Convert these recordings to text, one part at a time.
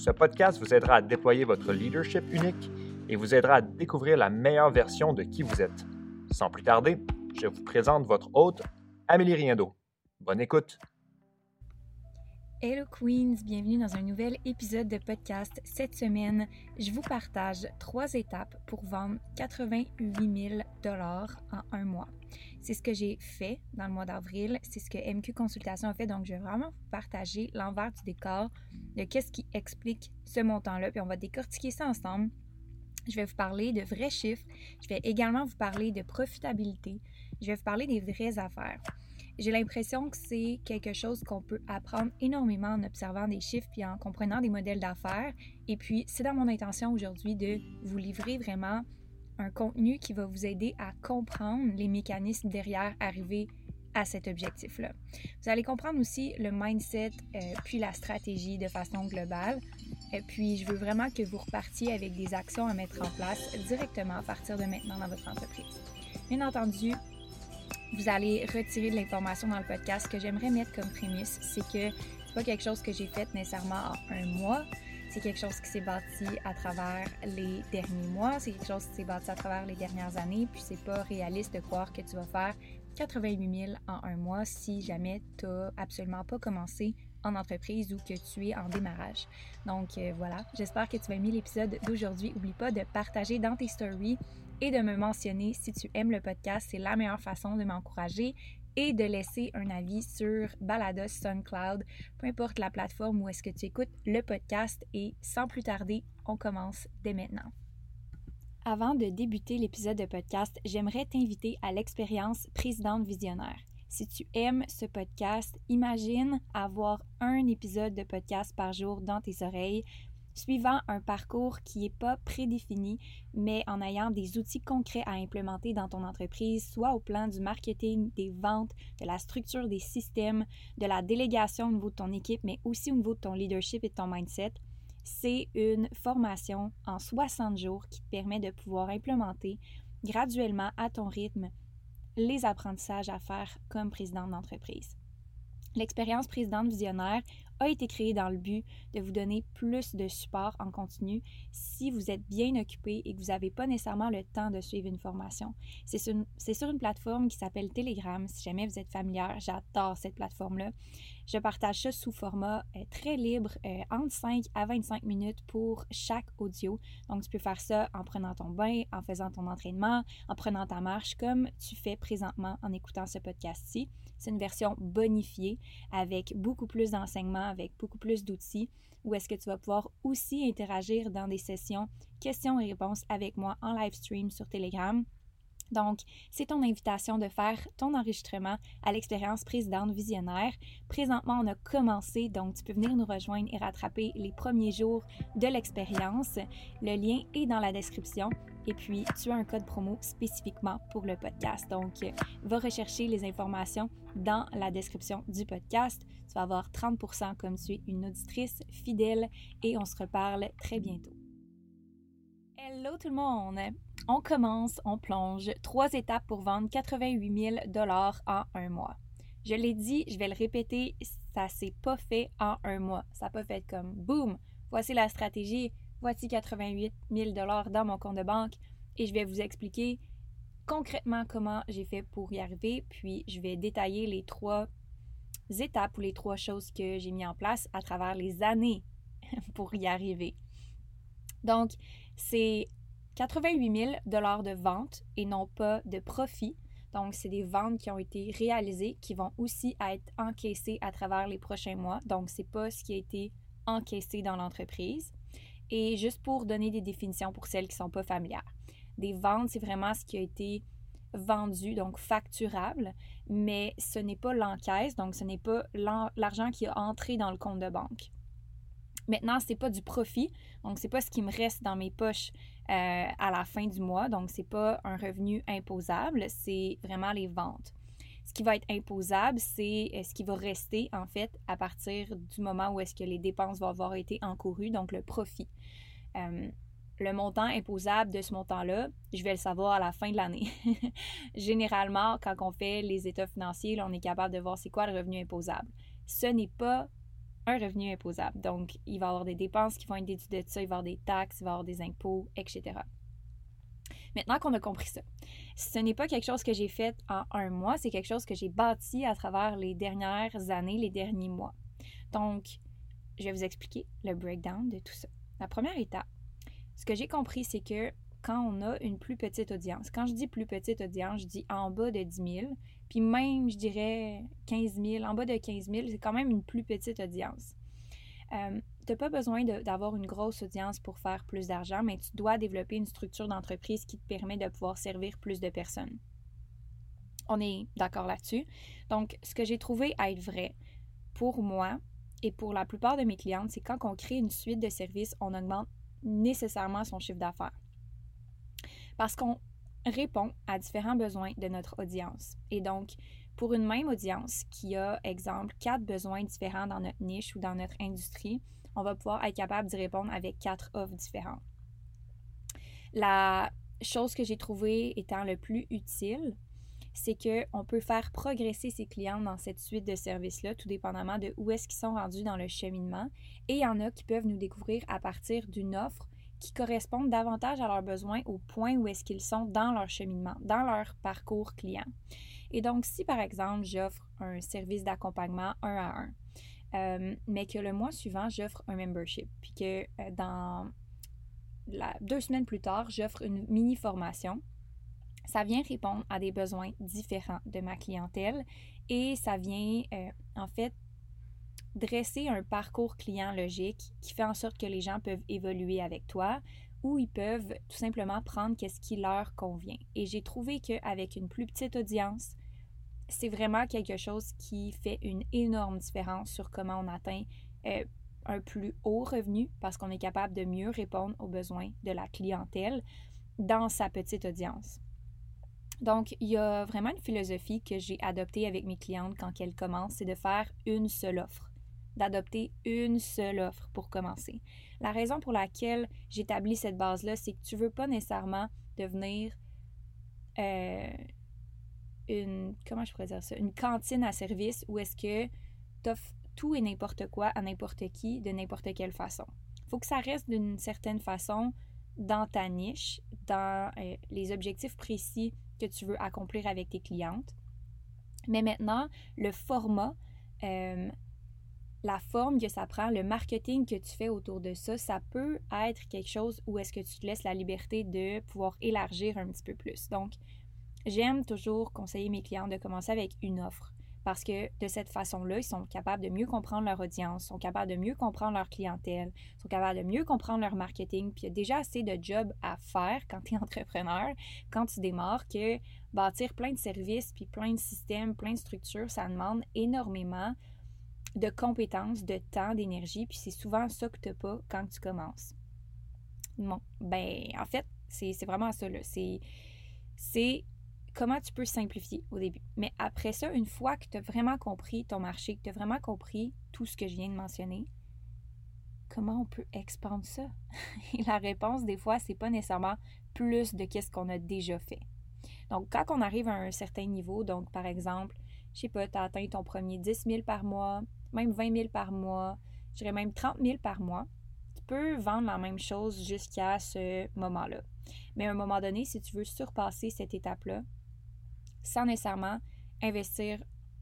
ce podcast vous aidera à déployer votre leadership unique et vous aidera à découvrir la meilleure version de qui vous êtes. Sans plus tarder, je vous présente votre hôte, Amélie Riendo. Bonne écoute! Hello Queens, bienvenue dans un nouvel épisode de podcast. Cette semaine, je vous partage trois étapes pour vendre 88 000 dollars en un mois. C'est ce que j'ai fait dans le mois d'avril, c'est ce que MQ Consultation a fait, donc je vais vraiment vous partager l'envers du décor de qu'est-ce qui explique ce montant-là, puis on va décortiquer ça ensemble. Je vais vous parler de vrais chiffres, je vais également vous parler de profitabilité, je vais vous parler des vraies affaires. J'ai l'impression que c'est quelque chose qu'on peut apprendre énormément en observant des chiffres puis en comprenant des modèles d'affaires. Et puis, c'est dans mon intention aujourd'hui de vous livrer vraiment un contenu qui va vous aider à comprendre les mécanismes derrière arriver à cet objectif-là. Vous allez comprendre aussi le mindset euh, puis la stratégie de façon globale. Et puis, je veux vraiment que vous repartiez avec des actions à mettre en place directement à partir de maintenant dans votre entreprise. Bien entendu, vous allez retirer de l'information dans le podcast. Ce que j'aimerais mettre comme prémisse, c'est que c'est pas quelque chose que j'ai fait nécessairement en un mois. C'est quelque chose qui s'est bâti à travers les derniers mois. C'est quelque chose qui s'est bâti à travers les dernières années. Puis c'est pas réaliste de croire que tu vas faire 88 000 en un mois si jamais tu n'as absolument pas commencé en entreprise ou que tu es en démarrage. Donc euh, voilà, j'espère que tu vas aimer l'épisode d'aujourd'hui. N'oublie pas de partager dans tes stories et de me mentionner si tu aimes le podcast. C'est la meilleure façon de m'encourager et de laisser un avis sur Balados SoundCloud, peu importe la plateforme où est-ce que tu écoutes le podcast. Et sans plus tarder, on commence dès maintenant. Avant de débuter l'épisode de podcast, j'aimerais t'inviter à l'expérience Présidente Visionnaire. Si tu aimes ce podcast, imagine avoir un épisode de podcast par jour dans tes oreilles suivant un parcours qui n'est pas prédéfini, mais en ayant des outils concrets à implémenter dans ton entreprise, soit au plan du marketing, des ventes, de la structure des systèmes, de la délégation au niveau de ton équipe, mais aussi au niveau de ton leadership et de ton mindset. C'est une formation en 60 jours qui te permet de pouvoir implémenter graduellement à ton rythme les apprentissages à faire comme président d'entreprise. L'expérience présidente visionnaire a été créé dans le but de vous donner plus de support en continu si vous êtes bien occupé et que vous n'avez pas nécessairement le temps de suivre une formation. C'est sur, une plateforme qui s'appelle Telegram. Si jamais vous êtes familière, j'adore cette plateforme-là. Je partage ça sous format euh, très libre, euh, entre 5 à 25 minutes pour chaque audio. Donc, tu peux faire ça en prenant ton bain, en faisant ton entraînement, en prenant ta marche, comme tu fais présentement en écoutant ce podcast-ci. C'est une version bonifiée avec beaucoup plus d'enseignements, avec beaucoup plus d'outils, où est-ce que tu vas pouvoir aussi interagir dans des sessions questions et réponses avec moi en live stream sur Telegram. Donc, c'est ton invitation de faire ton enregistrement à l'expérience présidente visionnaire. Présentement, on a commencé, donc tu peux venir nous rejoindre et rattraper les premiers jours de l'expérience. Le lien est dans la description. Et puis, tu as un code promo spécifiquement pour le podcast. Donc, va rechercher les informations dans la description du podcast. Tu vas avoir 30% comme tu es une auditrice fidèle et on se reparle très bientôt. Hello tout le monde! On commence, on plonge. Trois étapes pour vendre 88 000 dollars en un mois. Je l'ai dit, je vais le répéter, ça s'est pas fait en un mois. Ça n'a pas comme boum, voici la stratégie, voici 88 000 dollars dans mon compte de banque et je vais vous expliquer concrètement comment j'ai fait pour y arriver, puis je vais détailler les trois étapes ou les trois choses que j'ai mis en place à travers les années pour y arriver. Donc, c'est 88 000 de vente et non pas de profit. Donc, c'est des ventes qui ont été réalisées qui vont aussi être encaissées à travers les prochains mois. Donc, c'est pas ce qui a été encaissé dans l'entreprise. Et juste pour donner des définitions pour celles qui ne sont pas familières. Des ventes, c'est vraiment ce qui a été vendu, donc facturable, mais ce n'est pas l'encaisse, donc ce n'est pas l'argent qui a entré dans le compte de banque. Maintenant, c'est pas du profit, donc c'est pas ce qui me reste dans mes poches euh, à la fin du mois, donc c'est pas un revenu imposable, c'est vraiment les ventes. Ce qui va être imposable, c'est euh, ce qui va rester en fait à partir du moment où est-ce que les dépenses vont avoir été encourues, donc le profit. Euh, le montant imposable de ce montant-là, je vais le savoir à la fin de l'année. Généralement, quand on fait les états financiers, on est capable de voir c'est quoi le revenu imposable. Ce n'est pas un revenu imposable. Donc, il va y avoir des dépenses qui vont être déduites de ça, il va y avoir des taxes, il va y avoir des impôts, etc. Maintenant qu'on a compris ça, ce n'est pas quelque chose que j'ai fait en un mois, c'est quelque chose que j'ai bâti à travers les dernières années, les derniers mois. Donc, je vais vous expliquer le breakdown de tout ça. La première étape, ce que j'ai compris, c'est que quand on a une plus petite audience, quand je dis plus petite audience, je dis en bas de 10 000, puis même, je dirais 15 000, en bas de 15 000, c'est quand même une plus petite audience. Euh, tu n'as pas besoin d'avoir une grosse audience pour faire plus d'argent, mais tu dois développer une structure d'entreprise qui te permet de pouvoir servir plus de personnes. On est d'accord là-dessus. Donc, ce que j'ai trouvé à être vrai pour moi et pour la plupart de mes clientes, c'est quand on crée une suite de services, on augmente nécessairement son chiffre d'affaires. Parce qu'on répond à différents besoins de notre audience. Et donc, pour une même audience qui a, exemple, quatre besoins différents dans notre niche ou dans notre industrie, on va pouvoir être capable d'y répondre avec quatre offres différentes. La chose que j'ai trouvée étant le plus utile, c'est qu'on peut faire progresser ses clients dans cette suite de services-là, tout dépendamment de où est-ce qu'ils sont rendus dans le cheminement. Et il y en a qui peuvent nous découvrir à partir d'une offre qui correspondent davantage à leurs besoins au point où est-ce qu'ils sont dans leur cheminement, dans leur parcours client. Et donc, si par exemple, j'offre un service d'accompagnement un à un, euh, mais que le mois suivant, j'offre un membership, puis que euh, dans deux semaines plus tard, j'offre une mini formation, ça vient répondre à des besoins différents de ma clientèle et ça vient euh, en fait dresser un parcours client logique qui fait en sorte que les gens peuvent évoluer avec toi ou ils peuvent tout simplement prendre ce qui leur convient. Et j'ai trouvé qu'avec une plus petite audience, c'est vraiment quelque chose qui fait une énorme différence sur comment on atteint euh, un plus haut revenu parce qu'on est capable de mieux répondre aux besoins de la clientèle dans sa petite audience. Donc, il y a vraiment une philosophie que j'ai adoptée avec mes clientes quand elles commencent, c'est de faire une seule offre d'adopter une seule offre pour commencer. La raison pour laquelle j'établis cette base-là, c'est que tu ne veux pas nécessairement devenir euh, une, comment je pourrais dire ça, une cantine à service où est-ce que tu offres tout et n'importe quoi à n'importe qui de n'importe quelle façon. Il faut que ça reste d'une certaine façon dans ta niche, dans euh, les objectifs précis que tu veux accomplir avec tes clientes. Mais maintenant, le format, euh, la forme que ça prend, le marketing que tu fais autour de ça, ça peut être quelque chose où est-ce que tu te laisses la liberté de pouvoir élargir un petit peu plus. Donc, j'aime toujours conseiller mes clients de commencer avec une offre parce que de cette façon-là, ils sont capables de mieux comprendre leur audience, sont capables de mieux comprendre leur clientèle, sont capables de mieux comprendre leur marketing, puis il y a déjà assez de jobs à faire quand tu es entrepreneur, quand tu démarres, que bâtir plein de services, puis plein de systèmes, plein de structures, ça demande énormément de compétences, de temps, d'énergie, puis c'est souvent ça que tu pas quand tu commences. Bon, ben, en fait, c'est vraiment ça, là. C'est comment tu peux simplifier au début. Mais après ça, une fois que tu as vraiment compris ton marché, que tu as vraiment compris tout ce que je viens de mentionner, comment on peut expandre ça? Et la réponse, des fois, c'est pas nécessairement plus de qu'est-ce qu'on a déjà fait. Donc, quand on arrive à un certain niveau, donc par exemple, je sais pas, tu as atteint ton premier 10 000 par mois, même 20 000 par mois, je dirais même 30 000 par mois, tu peux vendre la même chose jusqu'à ce moment-là. Mais à un moment donné, si tu veux surpasser cette étape-là, sans nécessairement investir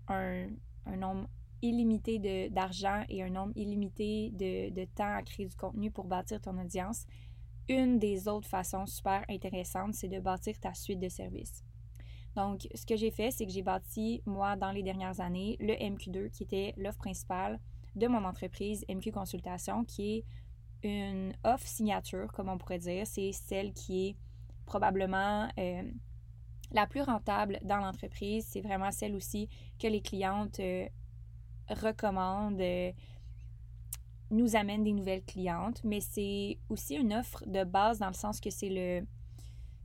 un, nombre illimité d'argent et un nombre illimité de, de, temps à créer du contenu pour bâtir ton audience, une des autres façons super intéressantes, c'est de bâtir ta suite de services. Donc, ce que j'ai fait, c'est que j'ai bâti, moi, dans les dernières années, le MQ2, qui était l'offre principale de mon entreprise, MQ Consultation, qui est une offre signature, comme on pourrait dire. C'est celle qui est probablement euh, la plus rentable dans l'entreprise. C'est vraiment celle aussi que les clientes euh, recommandent. Euh, nous amène des nouvelles clientes, mais c'est aussi une offre de base dans le sens que c'est le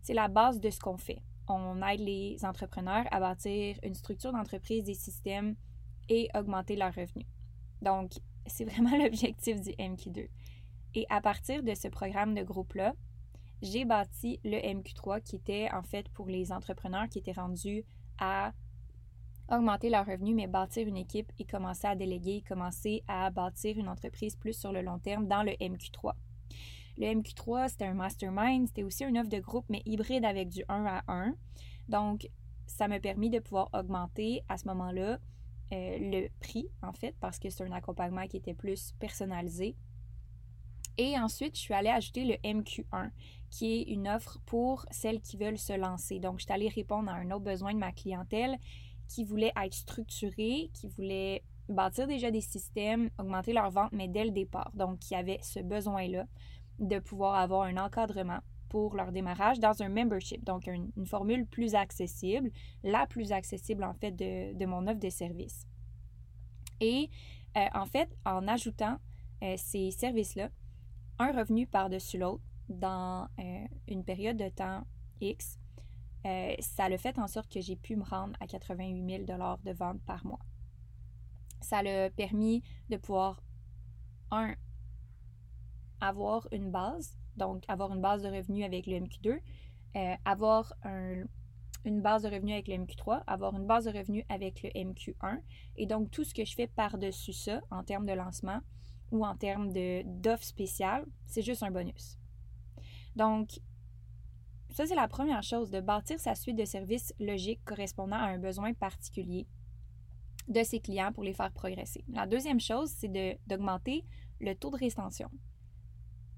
c'est la base de ce qu'on fait. On aide les entrepreneurs à bâtir une structure d'entreprise, des systèmes et augmenter leurs revenus. Donc, c'est vraiment l'objectif du MQ2. Et à partir de ce programme de groupe-là, j'ai bâti le MQ3 qui était en fait pour les entrepreneurs qui étaient rendus à augmenter leurs revenus, mais bâtir une équipe et commencer à déléguer, commencer à bâtir une entreprise plus sur le long terme dans le MQ3. Le MQ3, c'était un mastermind, c'était aussi une offre de groupe, mais hybride avec du 1 à 1. Donc, ça m'a permis de pouvoir augmenter à ce moment-là euh, le prix, en fait, parce que c'est un accompagnement qui était plus personnalisé. Et ensuite, je suis allée ajouter le MQ1, qui est une offre pour celles qui veulent se lancer. Donc, je suis allée répondre à un autre besoin de ma clientèle qui voulait être structurée, qui voulait bâtir déjà des systèmes, augmenter leur vente, mais dès le départ. Donc, qui avait ce besoin-là de pouvoir avoir un encadrement pour leur démarrage dans un membership, donc une, formule plus accessible, la plus accessible en fait de, mon offre de service. Et euh, en fait, en ajoutant euh, ces services-là, un revenu par-dessus l'autre dans euh, une période de temps X, ça a fait en sorte que j'ai pu me rendre à 88 000 de vente par mois. Ça l'a permis de pouvoir, un, avoir une base, donc avoir une base de revenus avec le MQ2, euh, avoir une base de revenus avec le MQ3, avoir une base de revenus avec le MQ1. Et donc, tout ce que je fais par-dessus ça, en termes de lancement ou en termes d'offres spéciales, c'est juste un bonus. Donc, ça, c'est la première chose, de bâtir sa suite de services logiques correspondant à un besoin particulier de ses clients pour les faire progresser. La deuxième chose, c'est d'augmenter le taux de rétention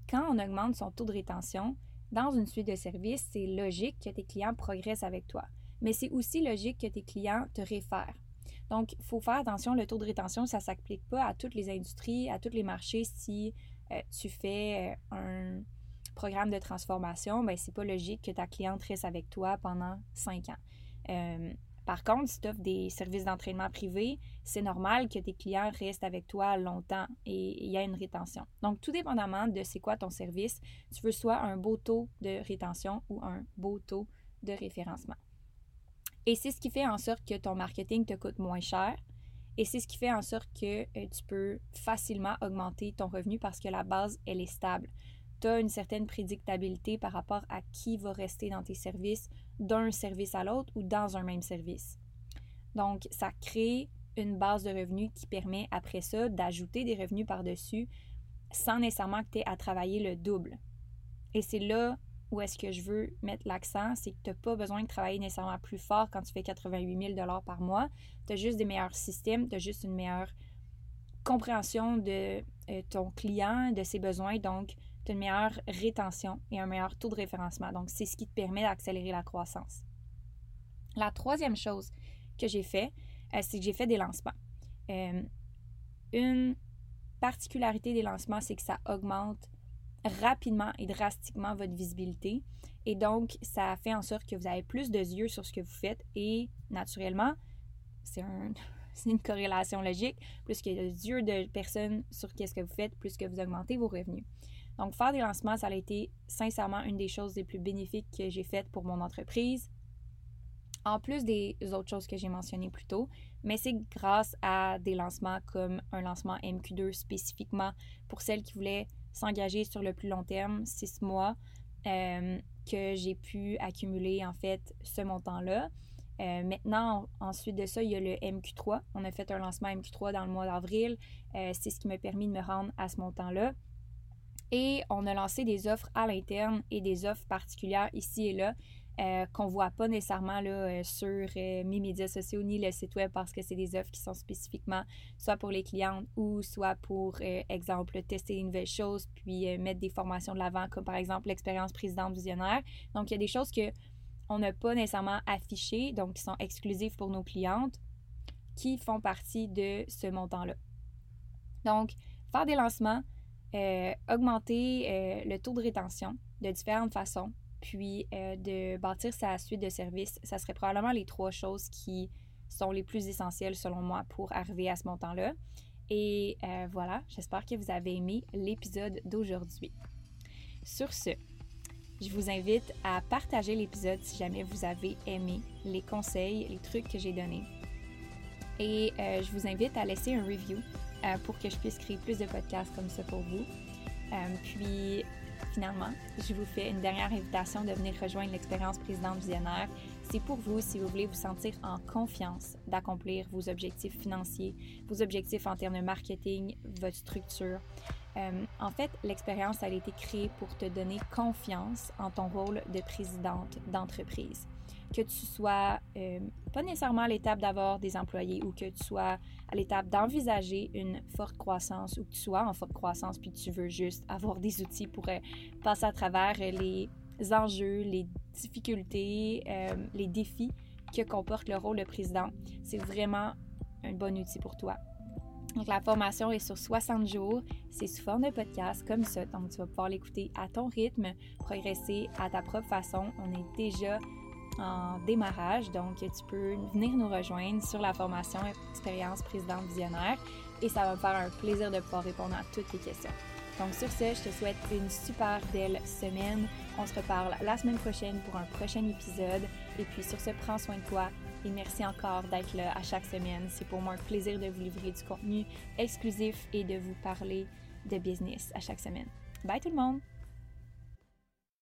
quand on augmente son taux de rétention, dans une suite de services, c'est logique que tes clients progressent avec toi. Mais c'est aussi logique que tes clients te réfèrent. Donc, il faut faire attention, le taux de rétention, ça ne s'applique pas à toutes les industries, à tous les marchés. Si euh, tu fais euh, un programme de transformation, ben, c'est pas logique que ta cliente reste avec toi pendant cinq ans. Euh, par contre, si tu offres des services d'entraînement privés, c'est normal que tes clients restent avec toi longtemps et il y a une rétention. Donc, tout dépendamment de c'est quoi ton service, tu veux soit un beau taux de rétention ou un beau taux de référencement. Et c'est ce qui fait en sorte que ton marketing te coûte moins cher et c'est ce qui fait en sorte que euh, tu peux facilement augmenter ton revenu parce que la base, elle est stable tu as une certaine prédictabilité par rapport à qui va rester dans tes services d'un service à l'autre ou dans un même service. Donc, ça crée une base de revenus qui permet après ça d'ajouter des revenus par-dessus sans nécessairement que tu aies à travailler le double. Et c'est là où est-ce que je veux mettre l'accent, c'est que tu n'as pas besoin de travailler nécessairement plus fort quand tu fais 88 000 par mois. Tu as juste des meilleurs systèmes, tu as juste une meilleure compréhension de euh, ton client, de ses besoins. Donc, une meilleure rétention et un meilleur taux de référencement. Donc, c'est ce qui te permet d'accélérer la croissance. La troisième chose que j'ai fait, euh, c'est que j'ai fait des lancements. Euh, une particularité des lancements, c'est que ça augmente rapidement et drastiquement votre visibilité. Et donc, ça fait en sorte que vous avez plus de yeux sur ce que vous faites et naturellement, c'est un, une corrélation logique. Plus qu'il y a de yeux de personnes sur qu'est-ce que vous faites, plus que vous augmentez vos revenus. Donc, faire des lancements, ça a été sincèrement une des choses les plus bénéfiques que j'ai faites pour mon entreprise. En plus des autres choses que j'ai mentionnées plus tôt, mais c'est grâce à des lancements comme un lancement MQ2 spécifiquement pour celles qui voulaient s'engager sur le plus long terme, six mois, euh, que j'ai pu accumuler en fait ce montant-là. Euh, maintenant, ensuite de ça, il y a le MQ3. On a fait un lancement MQ3 dans le mois d'avril. Euh, c'est ce qui m'a permis de me rendre à ce montant-là. Et on a lancé des offres à l'interne et des offres particulières ici et là euh, qu'on ne voit pas nécessairement là, euh, sur euh, mes médias sociaux ni le site web parce que c'est des offres qui sont spécifiquement soit pour les clientes ou soit pour, exemple, tester une nouvelle chose puis mettre des formations de l'avant comme par exemple l'expérience présidente visionnaire. Donc, il y a des choses que on n'a pas nécessairement affichées, donc qui sont exclusives pour nos clientes, qui font partie de ce montant-là. Donc, faire des lancements, euh, augmenter euh, le taux de rétention de différentes façons, puis euh, de bâtir sa suite de services, ça serait probablement les trois choses qui sont les plus essentielles selon moi pour arriver à ce montant-là. Et voilà, j'espère que vous avez aimé l'épisode d'aujourd'hui. Sur ce, je vous invite à partager l'épisode si jamais vous avez aimé les conseils, les trucs que j'ai donnés. Et euh, je vous invite à laisser un review euh, pour que je puisse créer plus de podcasts comme ça pour vous. puis finalement, je vous fais une dernière invitation de venir rejoindre l'expérience présidente visionnaire. C'est pour vous si vous voulez vous sentir en confiance d'accomplir vos objectifs financiers, vos objectifs en termes de marketing, votre structure. Euh, en fait, l'expérience a été créée pour te donner confiance en ton rôle de présidente d'entreprise que tu sois euh, pas nécessairement à l'étape d'avoir des employés ou que tu sois à l'étape d'envisager une forte croissance ou que tu sois en forte croissance puis tu veux juste avoir des outils pour euh, passer à travers les enjeux, les difficultés, les défis que comporte le rôle de président. C'est vraiment un bon outil pour toi. Donc, la formation est sur 60 jours. C'est sous forme de podcast comme ça. Donc, tu vas pouvoir l'écouter à ton rythme, progresser à ta propre façon. On est déjà en démarrage. Donc, tu peux venir nous rejoindre sur la formation Expérience Présidente Visionnaire et ça va me faire un plaisir de pouvoir répondre à toutes tes questions. Donc, sur ce, je te souhaite une super belle semaine. On se reparle la semaine prochaine pour un prochain épisode. Et puis, sur ce, prends soin de toi merci encore d'être là à chaque semaine. C'est pour moi un plaisir de vous livrer du contenu exclusif et de vous parler de business à chaque semaine. Bye tout le monde!